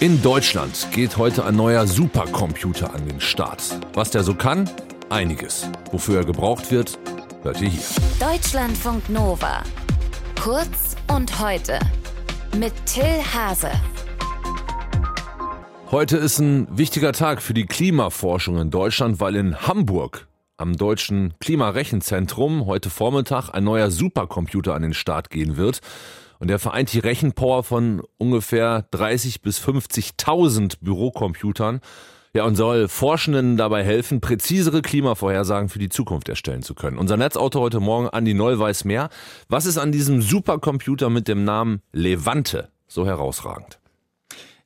In Deutschland geht heute ein neuer Supercomputer an den Start. Was der so kann? Einiges. Wofür er gebraucht wird, hört ihr hier. Deutschlandfunk Nova. Kurz und heute. Mit Till Hase. Heute ist ein wichtiger Tag für die Klimaforschung in Deutschland, weil in Hamburg am Deutschen Klimarechenzentrum heute Vormittag ein neuer Supercomputer an den Start gehen wird. Und der vereint die Rechenpower von ungefähr 30 bis 50.000 Bürocomputern. Ja, und soll Forschenden dabei helfen, präzisere Klimavorhersagen für die Zukunft erstellen zu können. Unser Netzautor heute Morgen, Andi Noll, weiß mehr. Was ist an diesem Supercomputer mit dem Namen Levante so herausragend?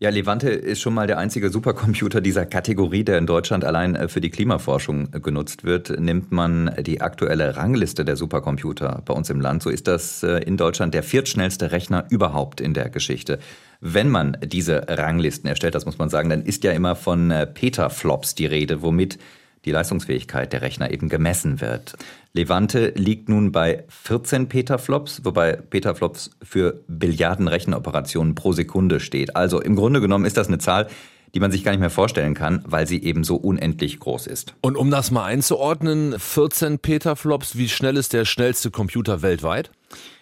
Ja, Levante ist schon mal der einzige Supercomputer dieser Kategorie, der in Deutschland allein äh, für die Klimaforschung äh, genutzt wird. Nimmt man die aktuelle Rangliste der Supercomputer bei uns im Land, so ist das äh, in Deutschland der viertschnellste Rechner überhaupt in der Geschichte. Wenn man diese Ranglisten erstellt, das muss man sagen, dann ist ja immer von Petaflops die Rede, womit die Leistungsfähigkeit der Rechner eben gemessen wird. Levante liegt nun bei 14 Petaflops, wobei Petaflops für Billiarden Rechenoperationen pro Sekunde steht. Also im Grunde genommen ist das eine Zahl, die man sich gar nicht mehr vorstellen kann, weil sie eben so unendlich groß ist. Und um das mal einzuordnen, 14 Petaflops, wie schnell ist der schnellste Computer weltweit?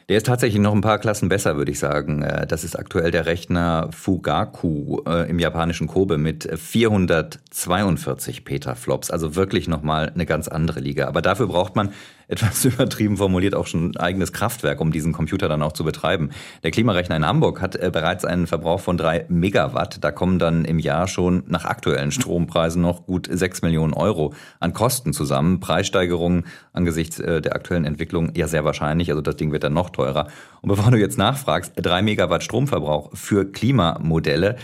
Der ist tatsächlich noch ein paar Klassen besser, würde ich sagen. Äh, das ist aktuell der Rechner Fugaku äh, im japanischen Kobe mit 442 Petaflops. Also wirklich nochmal eine ganz andere Liga. Aber dafür braucht man etwas übertrieben formuliert auch schon ein eigenes Kraftwerk, um diesen Computer dann auch zu betreiben. Der Klimarechner in Hamburg hat äh, bereits einen Verbrauch von drei Megawatt. Da kommen dann im Jahr schon nach aktuellen Strompreisen noch gut sechs Millionen Euro an Kosten zusammen. Preissteigerungen angesichts äh, der aktuellen Entwicklung ja sehr wahrscheinlich. Also das Ding wird dann noch teurer. Und bevor du jetzt nachfragst, drei Megawatt Stromverbrauch für Klimamodelle,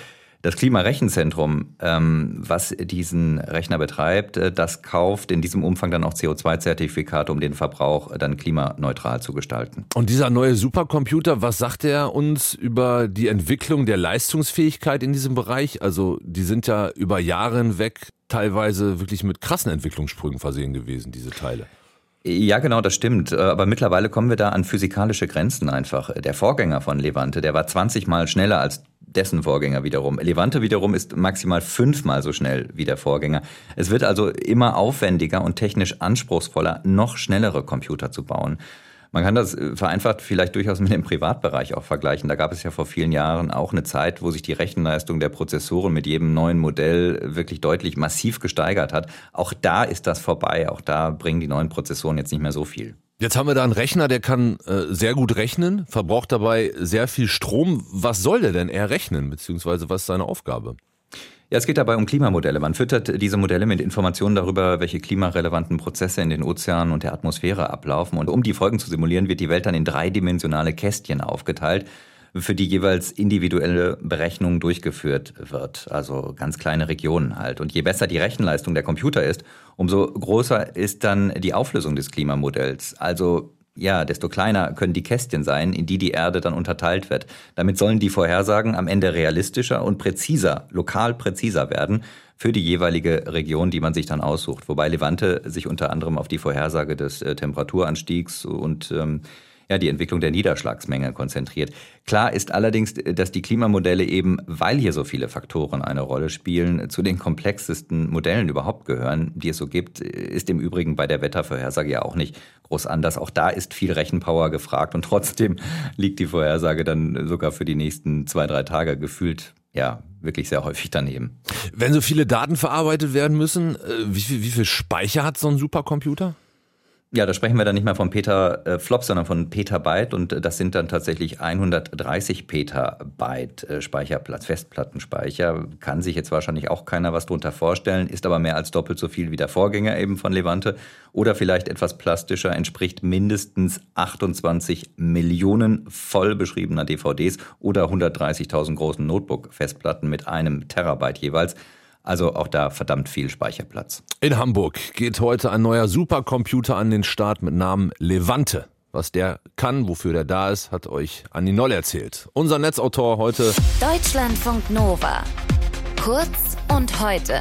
das Klimarechenzentrum, ähm, was diesen Rechner betreibt, äh, das kauft in diesem Umfang dann auch CO2-Zertifikate, um den Verbrauch äh, dann klimaneutral zu gestalten. Und dieser neue Supercomputer, was sagt er uns über die Entwicklung der Leistungsfähigkeit in diesem Bereich? Also die sind ja über Jahre hinweg teilweise wirklich mit krassen Entwicklungssprüngen versehen gewesen, diese Teile. Ja, genau, das stimmt. Äh, aber mittlerweile kommen wir da an physikalische Grenzen einfach. Der Vorgänger von Levante, der war 20 Mal schneller als dessen Vorgänger wiederum. Levante wiederum ist maximal fünfmal so schnell wie der Vorgänger. Es wird also immer aufwendiger und technisch anspruchsvoller, noch schnellere Computer zu bauen. Man kann das äh, vereinfacht vielleicht durchaus mit dem Privatbereich auch vergleichen. Da gab es ja vor vielen Jahren auch eine Zeit, wo sich die Rechenleistung der Prozessoren mit jedem neuen Modell wirklich deutlich massiv gesteigert hat. Auch da ist das vorbei. Auch da bringen die neuen Prozessoren jetzt nicht mehr so viel. Jetzt haben wir da einen Rechner, der kann äh, sehr gut rechnen, verbraucht dabei sehr viel Strom. Was soll der denn eher rechnen, beziehungsweise was ist seine Aufgabe? Ja, es geht dabei um Klimamodelle. Man füttert diese Modelle mit Informationen darüber, welche klimarelevanten Prozesse in den Ozeanen und der Atmosphäre ablaufen. Und um die Folgen zu simulieren, wird die Welt dann in dreidimensionale Kästchen aufgeteilt, für die jeweils individuelle Berechnung durchgeführt wird. Also ganz kleine Regionen halt. Und je besser die Rechenleistung der Computer ist, umso größer ist dann die Auflösung des Klimamodells. Also ja, desto kleiner können die Kästchen sein, in die die Erde dann unterteilt wird. Damit sollen die Vorhersagen am Ende realistischer und präziser, lokal präziser werden für die jeweilige Region, die man sich dann aussucht. Wobei Levante sich unter anderem auf die Vorhersage des äh, Temperaturanstiegs und ähm, ja, die Entwicklung der Niederschlagsmenge konzentriert. Klar ist allerdings, dass die Klimamodelle eben, weil hier so viele Faktoren eine Rolle spielen, zu den komplexesten Modellen überhaupt gehören, die es so gibt, ist im Übrigen bei der Wettervorhersage ja auch nicht groß anders. Auch da ist viel Rechenpower gefragt und trotzdem liegt die Vorhersage dann sogar für die nächsten zwei, drei Tage gefühlt ja, wirklich sehr häufig daneben. Wenn so viele Daten verarbeitet werden müssen, äh, wie viel, wie viel Speicher hat so ein Supercomputer? Ja, da sprechen wir dann nicht mehr von Peter äh, Flop, sondern von Petabyte und äh, das sind dann tatsächlich 130 Petabyte äh, Speicherplatz, Festplattenspeicher. Kann sich jetzt wahrscheinlich auch keiner was drunter vorstellen, ist aber mehr als doppelt so viel wie der Vorgänger eben von Levante oder vielleicht etwas plastischer, entspricht mindestens 28 Millionen voll beschriebener DVDs oder 130.000 großen Notebook-Festplatten mit einem Terabyte jeweils. Also auch da verdammt viel Speicherplatz. In Hamburg geht heute ein neuer Supercomputer an den Start mit Namen Levante. Was der kann, wofür der da ist, hat euch Anni Noll erzählt. Unser Netzautor heute Deutschlandfunk Nova. Kurz und heute.